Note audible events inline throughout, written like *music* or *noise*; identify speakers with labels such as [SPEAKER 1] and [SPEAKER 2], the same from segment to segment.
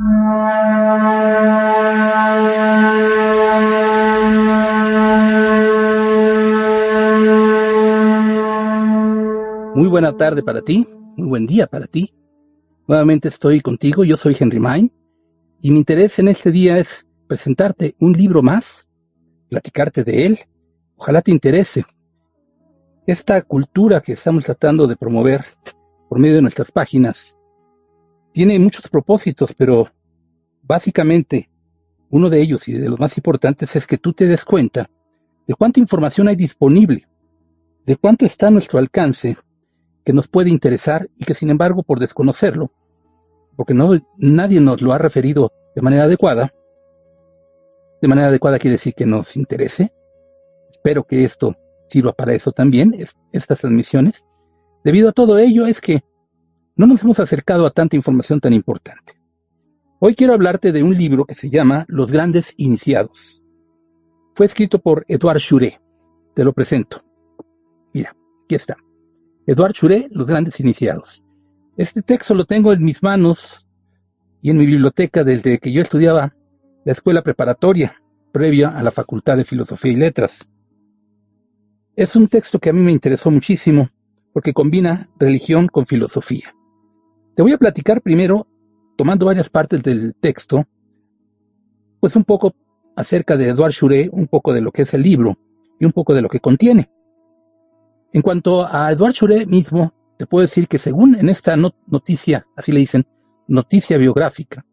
[SPEAKER 1] Muy buena tarde para ti, muy buen día para ti. Nuevamente estoy contigo, yo soy Henry Main y mi interés en este día es presentarte un libro más, platicarte de él, ojalá te interese. Esta cultura que estamos tratando de promover por medio de nuestras páginas tiene muchos propósitos, pero básicamente uno de ellos y de los más importantes es que tú te des cuenta de cuánta información hay disponible, de cuánto está a nuestro alcance que nos puede interesar y que sin embargo por desconocerlo, porque no, nadie nos lo ha referido de manera adecuada, de manera adecuada quiere decir que nos interese. Espero que esto sirva para eso también, estas transmisiones. Debido a todo ello es que no nos hemos acercado a tanta información tan importante. Hoy quiero hablarte de un libro que se llama Los Grandes Iniciados. Fue escrito por Edouard Chure. Te lo presento. Mira, aquí está. Eduard Chure, Los Grandes Iniciados. Este texto lo tengo en mis manos y en mi biblioteca desde que yo estudiaba la escuela preparatoria, previa a la Facultad de Filosofía y Letras. Es un texto que a mí me interesó muchísimo porque combina religión con filosofía. Te voy a platicar primero, tomando varias partes del texto, pues un poco acerca de Eduard Chure, un poco de lo que es el libro y un poco de lo que contiene. En cuanto a Edouard Chure mismo, te puedo decir que según en esta noticia, así le dicen, noticia biográfica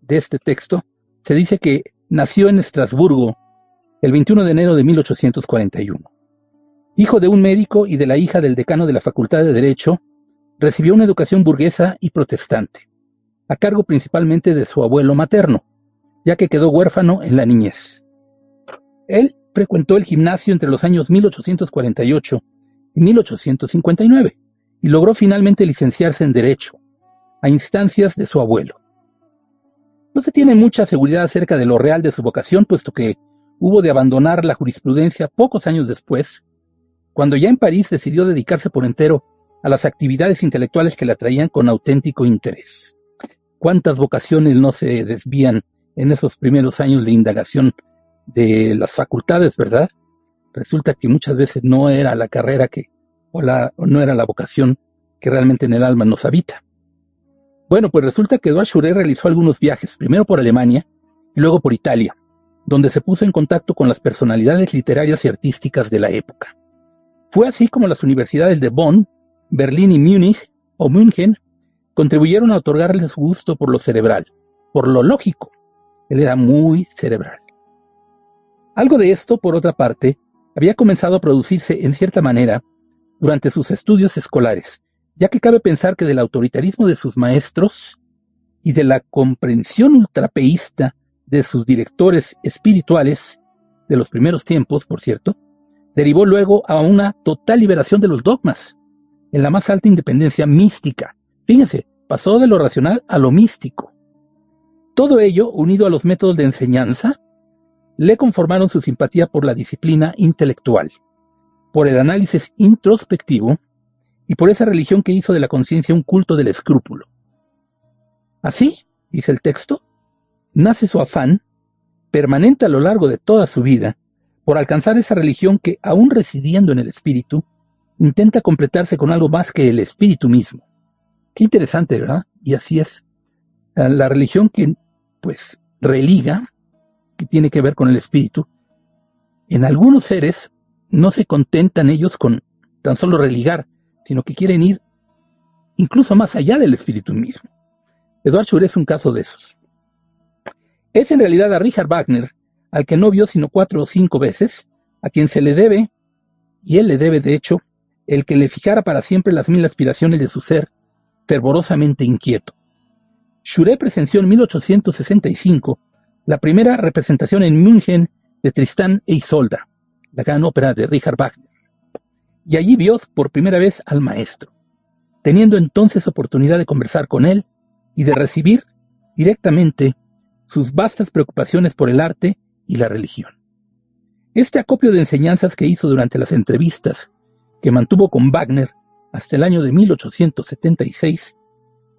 [SPEAKER 1] de este texto, se dice que nació en Estrasburgo el 21 de enero de 1841. Hijo de un médico y de la hija del decano de la Facultad de Derecho, recibió una educación burguesa y protestante, a cargo principalmente de su abuelo materno, ya que quedó huérfano en la niñez. Él frecuentó el gimnasio entre los años 1848 1859 y logró finalmente licenciarse en Derecho, a instancias de su abuelo. No se tiene mucha seguridad acerca de lo real de su vocación, puesto que hubo de abandonar la jurisprudencia pocos años después, cuando ya en París decidió dedicarse por entero a las actividades intelectuales que le atraían con auténtico interés. ¿Cuántas vocaciones no se desvían en esos primeros años de indagación de las facultades, verdad? resulta que muchas veces no era la carrera que, o, la, no era la vocación que realmente en el alma nos habita. Bueno, pues resulta que Eduard Schuré realizó algunos viajes, primero por Alemania y luego por Italia, donde se puso en contacto con las personalidades literarias y artísticas de la época. Fue así como las universidades de Bonn, Berlín y Múnich, o München, contribuyeron a otorgarle su gusto por lo cerebral, por lo lógico. Él era muy cerebral. Algo de esto, por otra parte, había comenzado a producirse en cierta manera durante sus estudios escolares, ya que cabe pensar que del autoritarismo de sus maestros y de la comprensión ultrapeísta de sus directores espirituales de los primeros tiempos, por cierto, derivó luego a una total liberación de los dogmas, en la más alta independencia mística. Fíjense, pasó de lo racional a lo místico. Todo ello unido a los métodos de enseñanza le conformaron su simpatía por la disciplina intelectual, por el análisis introspectivo y por esa religión que hizo de la conciencia un culto del escrúpulo. Así, dice el texto, nace su afán, permanente a lo largo de toda su vida, por alcanzar esa religión que, aún residiendo en el espíritu, intenta completarse con algo más que el espíritu mismo. Qué interesante, ¿verdad? Y así es. La religión que, pues, religa, que tiene que ver con el espíritu, en algunos seres no se contentan ellos con tan solo religar, sino que quieren ir incluso más allá del espíritu mismo. Eduard Schur es un caso de esos. Es en realidad a Richard Wagner, al que no vio sino cuatro o cinco veces, a quien se le debe, y él le debe de hecho, el que le fijara para siempre las mil aspiraciones de su ser, fervorosamente inquieto. Schure presenció en 1865 la primera representación en München de Tristán e Isolda, la gran ópera de Richard Wagner. Y allí vio por primera vez al maestro, teniendo entonces oportunidad de conversar con él y de recibir directamente sus vastas preocupaciones por el arte y la religión. Este acopio de enseñanzas que hizo durante las entrevistas que mantuvo con Wagner hasta el año de 1876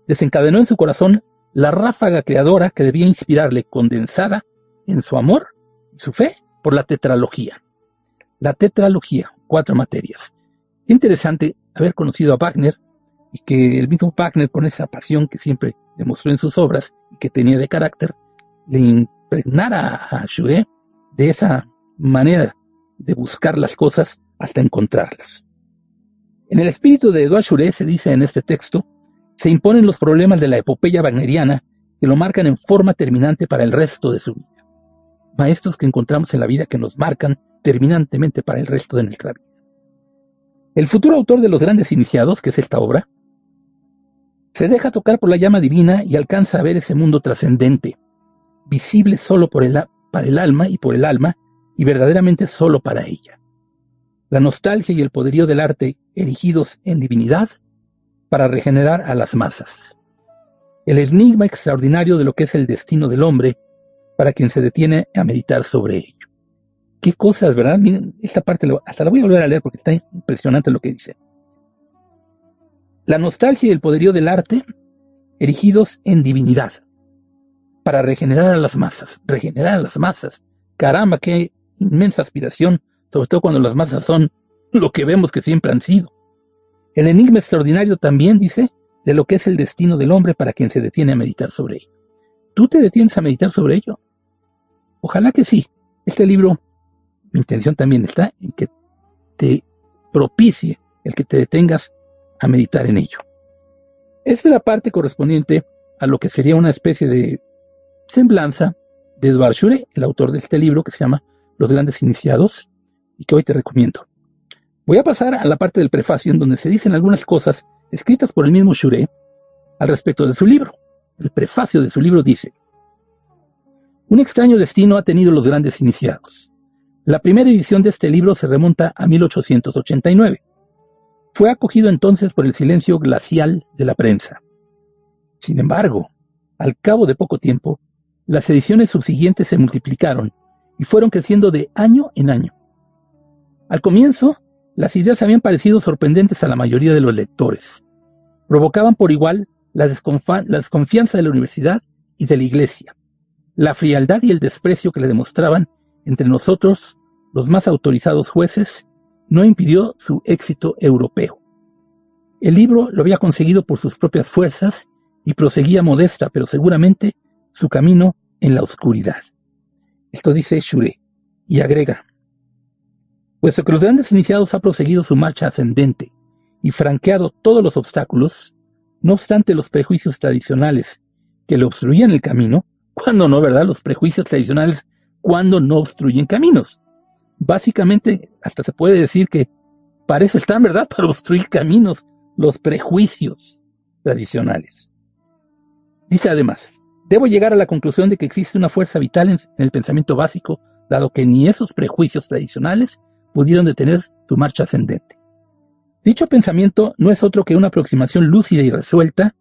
[SPEAKER 1] desencadenó en su corazón la ráfaga creadora que debía inspirarle condensada en su amor y su fe por la tetralogía. La tetralogía, cuatro materias. Interesante haber conocido a Wagner y que el mismo Wagner, con esa pasión que siempre demostró en sus obras y que tenía de carácter, le impregnara a Juré de esa manera de buscar las cosas hasta encontrarlas. En el espíritu de Edouard Juré se dice en este texto, se imponen los problemas de la epopeya wagneriana que lo marcan en forma terminante para el resto de su vida. Maestros que encontramos en la vida que nos marcan terminantemente para el resto de nuestra vida. El futuro autor de los grandes iniciados, que es esta obra, se deja tocar por la llama divina y alcanza a ver ese mundo trascendente, visible solo para el alma y por el alma, y verdaderamente solo para ella. La nostalgia y el poderío del arte erigidos en divinidad para regenerar a las masas. El enigma extraordinario de lo que es el destino del hombre para quien se detiene a meditar sobre ello. Qué cosas, ¿verdad? Miren, esta parte hasta la voy a volver a leer porque está impresionante lo que dice. La nostalgia y el poderío del arte erigidos en divinidad para regenerar a las masas, regenerar a las masas. Caramba, qué inmensa aspiración, sobre todo cuando las masas son lo que vemos que siempre han sido. El enigma extraordinario también dice de lo que es el destino del hombre para quien se detiene a meditar sobre ello. ¿Tú te detienes a meditar sobre ello? Ojalá que sí. Este libro, mi intención también está en que te propicie el que te detengas a meditar en ello. Esta es la parte correspondiente a lo que sería una especie de semblanza de Edward Schure, el autor de este libro que se llama Los grandes iniciados y que hoy te recomiendo. Voy a pasar a la parte del prefacio en donde se dicen algunas cosas escritas por el mismo Schure al respecto de su libro. El prefacio de su libro dice, Un extraño destino ha tenido los grandes iniciados. La primera edición de este libro se remonta a 1889. Fue acogido entonces por el silencio glacial de la prensa. Sin embargo, al cabo de poco tiempo, las ediciones subsiguientes se multiplicaron y fueron creciendo de año en año. Al comienzo, las ideas habían parecido sorprendentes a la mayoría de los lectores. Provocaban por igual la, desconfianza de la universidad y de la iglesia, la frialdad y el desprecio que le demostraban entre nosotros, los más autorizados jueces, no impidió su éxito europeo. El libro lo había conseguido por sus propias fuerzas y proseguía modesta pero seguramente su camino en la oscuridad. Esto dice Shure y agrega, los grandes iniciados ha proseguido su marcha ascendente y franqueado todos los obstáculos, no obstante los prejuicios tradicionales que le obstruían el camino, cuando no, ¿verdad? Los prejuicios tradicionales cuando no obstruyen caminos. Básicamente, hasta se puede decir que para eso están, ¿verdad? *laughs* Para obstruir caminos, los prejuicios tradicionales. Dice además, Debo llegar a la conclusión de que existe una fuerza vital en, el pensamiento básico, dado que ni esos prejuicios tradicionales pudieron detener su marcha ascendente. Dicho pensamiento no es otro que una aproximación lúcida y resuelta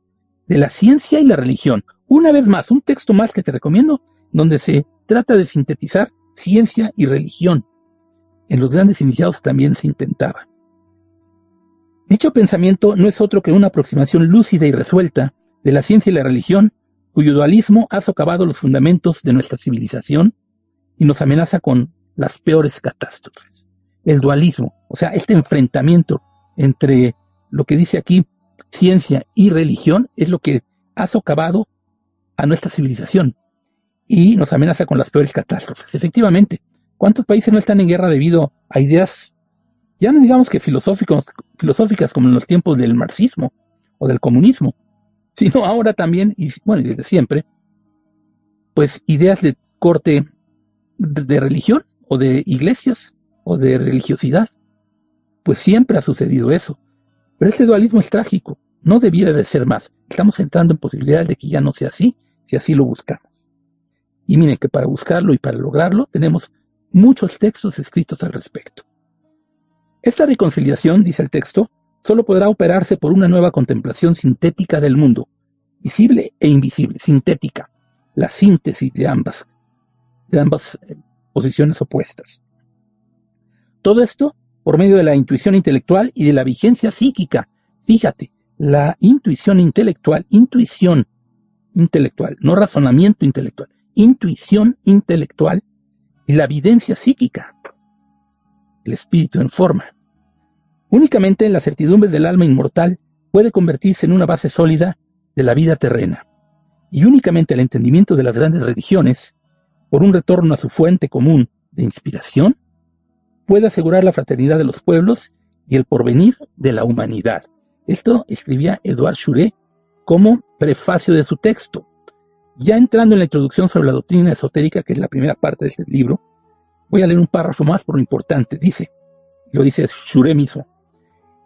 [SPEAKER 1] de la ciencia y la religión. Una vez más, un texto más que te recomiendo, donde se trata de sintetizar ciencia y religión. En los grandes iniciados también se intentaba. Dicho pensamiento no es otro que una aproximación lúcida y resuelta de la ciencia y la religión cuyo dualismo ha socavado los fundamentos de nuestra civilización y nos amenaza con las peores catástrofes. El dualismo, o sea, este enfrentamiento entre lo que dice aquí ciencia y religión, es lo que ha socavado a nuestra civilización y nos amenaza con las peores catástrofes. Efectivamente, ¿cuántos países no están en guerra debido a ideas, ya no digamos que filosóficas como en los tiempos del marxismo o del comunismo, sino ahora también, y bueno, y desde siempre, pues ideas de corte de, religión o de iglesias de religiosidad. Pues siempre ha sucedido eso. Pero este dualismo es trágico. no debiera de ser más. Estamos entrando en posibilidades de que ya no sea así, si así lo buscamos. Y miren que para buscarlo y para lograrlo tenemos muchos textos escritos al respecto. Esta reconciliación, dice el texto, solo podrá operarse por una nueva contemplación sintética del mundo, visible e invisible, sintética, la síntesis de ambas, de ambas eh, posiciones opuestas. Todo esto por medio de la intuición intelectual y de la vigencia psíquica. Fíjate, la intuición intelectual, intuición intelectual, no razonamiento intelectual, intuición intelectual y la evidencia psíquica, el espíritu en forma. Únicamente la certidumbre del alma inmortal puede convertirse en una base sólida de la vida terrena, y únicamente el entendimiento de las grandes religiones, por un retorno a su fuente común de inspiración, puede asegurar la fraternidad de los pueblos y el porvenir de la humanidad. Esto escribía Edouard Chouret como prefacio de su texto. Ya entrando en la introducción sobre la doctrina esotérica, que es la primera parte de este libro, voy a leer un párrafo más por lo importante. Dice, lo dice Chouret mismo,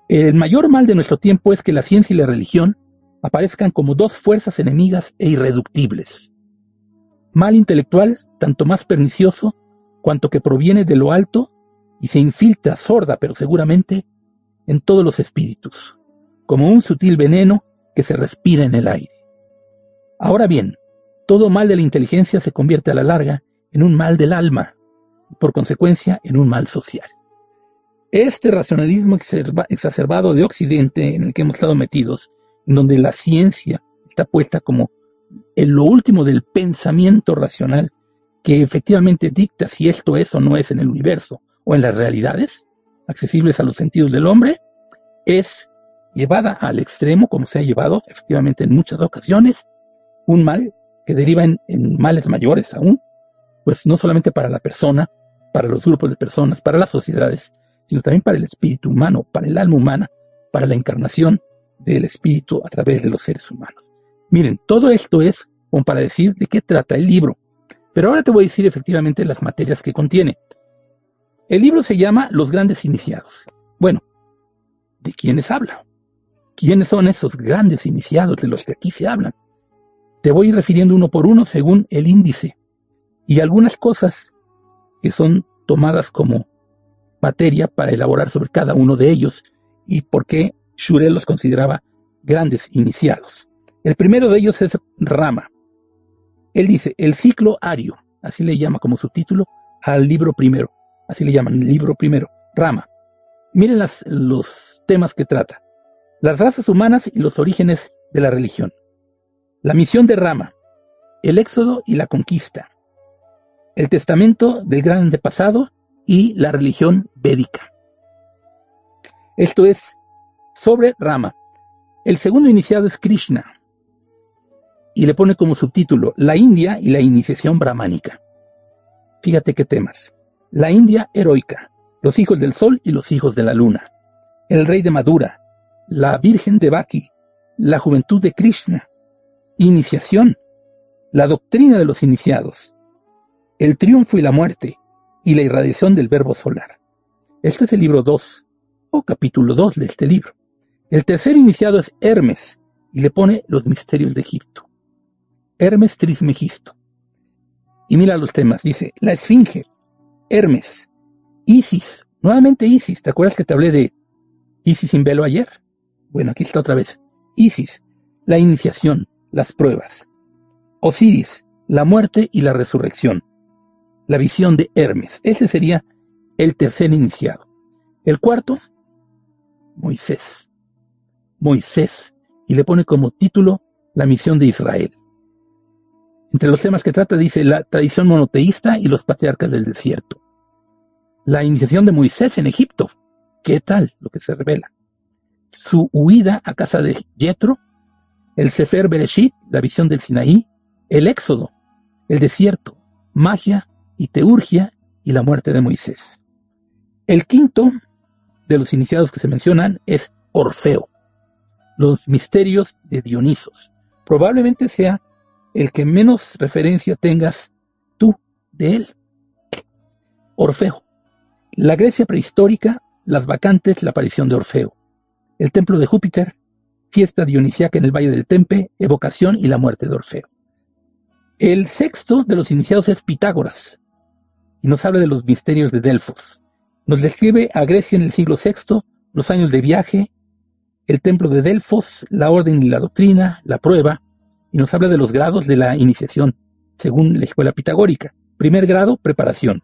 [SPEAKER 1] el mayor mal de nuestro tiempo es que la ciencia y la religión aparezcan como dos fuerzas enemigas e irreductibles. Mal intelectual, tanto más pernicioso, cuanto que proviene de lo alto y se infiltra sorda pero seguramente en todos los espíritus, como un sutil veneno que se respira en el aire. Ahora bien, todo mal de la inteligencia se convierte a la larga en un mal del alma y por consecuencia en un mal social. Este racionalismo exacerbado de Occidente en el que hemos estado metidos, en donde la ciencia está puesta como en lo último del pensamiento racional, que efectivamente dicta si esto es o no es en el universo o en las realidades accesibles a los sentidos del hombre, es llevada al extremo, como se ha llevado efectivamente en muchas ocasiones, un mal que deriva en, males mayores aún, pues no solamente para la persona, para los grupos de personas, para las sociedades, sino también para el espíritu humano, para el alma humana, para la encarnación del espíritu a través de los seres humanos. Miren, todo esto es como para decir de qué trata el libro. Pero ahora te voy a decir efectivamente las materias que contiene. El libro se llama Los grandes iniciados. Bueno, ¿de quiénes habla? ¿Quiénes son esos grandes iniciados de los que aquí se hablan? Te voy refiriendo uno por uno según el índice y algunas cosas que son tomadas como materia para elaborar sobre cada uno de ellos y por qué Shure los consideraba grandes iniciados. El primero de ellos es Rama. Él dice, el ciclo ario, así le llama como subtítulo al libro primero, así le llaman, el libro primero, Rama. Miren los temas que trata las razas humanas y los orígenes de la religión. La misión de Rama, el éxodo y la conquista, el testamento del gran antepasado y la religión védica. Esto es sobre Rama. El segundo iniciado es Krishna y le pone como subtítulo La India y la iniciación brahmánica. Fíjate qué temas. La India heroica, los hijos del sol y los hijos de la luna, el rey de Madura, la Virgen de Baki, la juventud de Krishna, iniciación, la doctrina de los iniciados, el triunfo y la muerte, y la irradiación del verbo solar. Este es el libro 2, o capítulo 2 de este libro. El tercer iniciado es Hermes, y le pone los misterios de Egipto. Hermes Trismegisto. Y mira los temas, dice, la Esfinge, Hermes, Isis, nuevamente Isis, ¿te acuerdas que te hablé de Isis sin velo ayer? Bueno, aquí está otra vez. Isis, la iniciación, las pruebas. Osiris, la muerte y la resurrección. La visión de Hermes. Ese sería el tercer iniciado. El cuarto, Moisés. Moisés. Y le pone como título la misión de Israel. Entre los temas que trata dice la tradición monoteísta y los patriarcas del desierto. La iniciación de Moisés en Egipto. ¿Qué tal lo que se revela? su huida a casa de Yetro, el Sefer Bereshit, la visión del Sinaí, el Éxodo, el desierto, magia y teurgia y la muerte de Moisés. El quinto de los iniciados que se mencionan es Orfeo, los misterios de Dionisos. Probablemente sea el que menos referencia tengas tú de él. Orfeo. La Grecia prehistórica, las vacantes, la aparición de Orfeo el templo de Júpiter, fiesta dionisíaca en el Valle del Tempe, evocación y la muerte de Orfeo. El sexto de los iniciados es Pitágoras, y nos habla de los misterios de Delfos. Nos describe a Grecia en el siglo VI, los años de viaje, el templo de Delfos, la orden y la doctrina, la prueba, y nos habla de los grados de la iniciación, según la escuela pitagórica. Primer grado, preparación,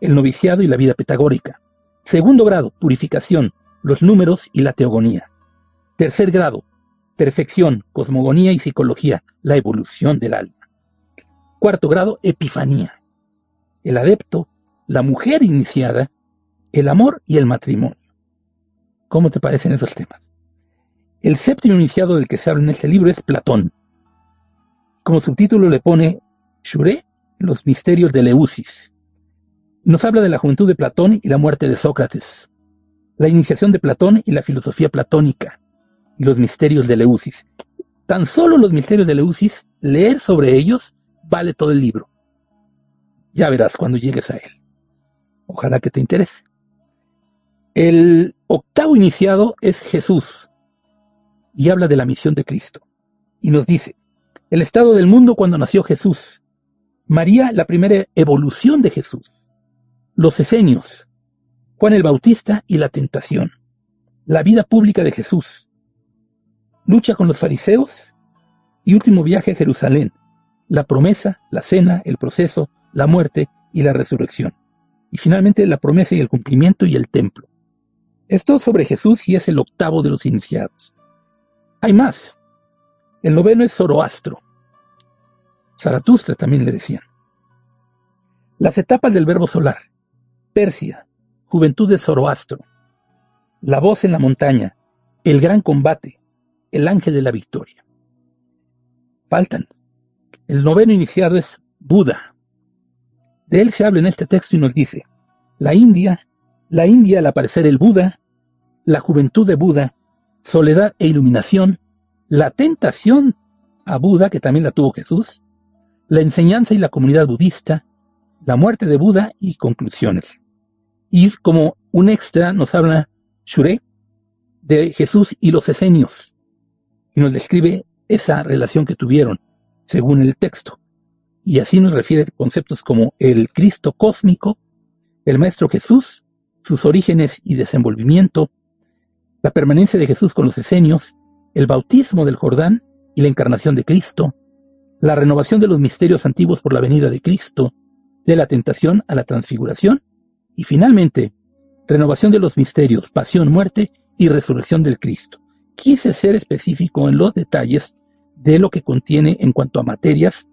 [SPEAKER 1] el noviciado y la vida pitagórica. Segundo grado, purificación, los números y la teogonía. Tercer grado, perfección, cosmogonía y psicología, la evolución del alma. Cuarto grado, epifanía, el adepto, la mujer iniciada, el amor y el matrimonio. ¿Cómo te parecen esos temas? El séptimo iniciado del que se habla en este libro es Platón. Como subtítulo le pone Shure, los misterios de Leusis. Nos habla de la juventud de Platón y la muerte de Sócrates, la iniciación de Platón y la filosofía platónica, y los misterios de Leusis. Tan solo los misterios de Leusis, leer sobre ellos, vale todo el libro. Ya verás cuando llegues a él. Ojalá que te interese. El octavo iniciado es Jesús y habla de la misión de Cristo. Y nos dice, el estado del mundo cuando nació Jesús, María la primera evolución de Jesús, los esenios, Juan el Bautista y la tentación, la vida pública de Jesús, lucha con los fariseos y último viaje a Jerusalén, la promesa, la cena, el proceso, la muerte y la resurrección. Y finalmente la promesa y el cumplimiento y el templo. Esto sobre Jesús y es el octavo de los iniciados. Hay más. El noveno es Zoroastro. Zaratustra también le decían. Las etapas del verbo solar. Persia, juventud de Zoroastro. La voz en la montaña, el gran combate, el ángel de la victoria. Faltan. El noveno iniciado es Buda, de él se habla en este texto y nos dice, la India, la India al aparecer el Buda, la juventud de Buda, soledad e iluminación, la tentación a Buda, que también la tuvo Jesús, la enseñanza y la comunidad budista, la muerte de Buda y conclusiones. Y como un extra nos habla Shure de Jesús y los esenios, y nos describe esa relación que tuvieron, según el texto y así nos refiere conceptos como el Cristo cósmico, el Maestro Jesús, sus orígenes y desenvolvimiento, la permanencia de Jesús con los esenios, el bautismo del Jordán y la encarnación de Cristo, la renovación de los misterios antiguos por la venida de Cristo, de la tentación a la transfiguración, y finalmente, renovación de los misterios, pasión, muerte y resurrección del Cristo. Quise ser específico en los detalles de lo que contiene en cuanto a materias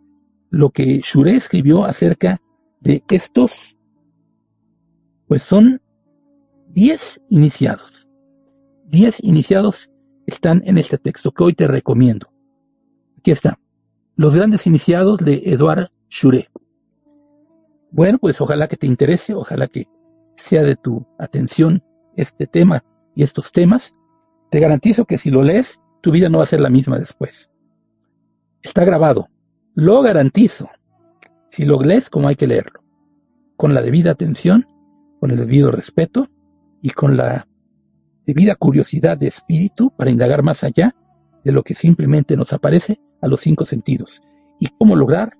[SPEAKER 1] lo que Shure escribió acerca de estos, pues son 10 iniciados. 10 iniciados están en este texto que hoy te recomiendo. Aquí está. Los grandes iniciados de Eduard Shure. Bueno, pues ojalá que te interese, ojalá que sea de tu atención este tema y estos temas. Te garantizo que si lo lees, tu vida no va a ser la misma después. Está grabado, lo garantizo. Si lo lees como hay que leerlo, con la debida atención, con el debido respeto y con la debida curiosidad de espíritu para indagar más allá de lo que simplemente nos aparece a los cinco sentidos y cómo lograr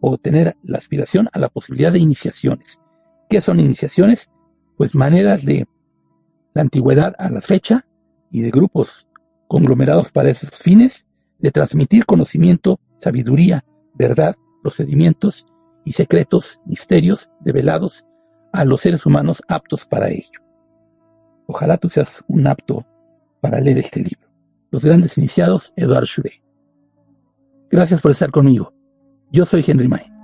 [SPEAKER 1] o tener la aspiración a la posibilidad de iniciaciones. ¿Qué son iniciaciones? Pues maneras de la antigüedad a la fecha y de grupos conglomerados para esos fines de transmitir conocimiento, sabiduría, verdad, procedimientos y secretos, misterios develados a los seres humanos aptos para ello. Ojalá tú seas un apto para leer este libro. Los grandes iniciados, Eduard Shure. Gracias por estar conmigo. Yo soy Henry May.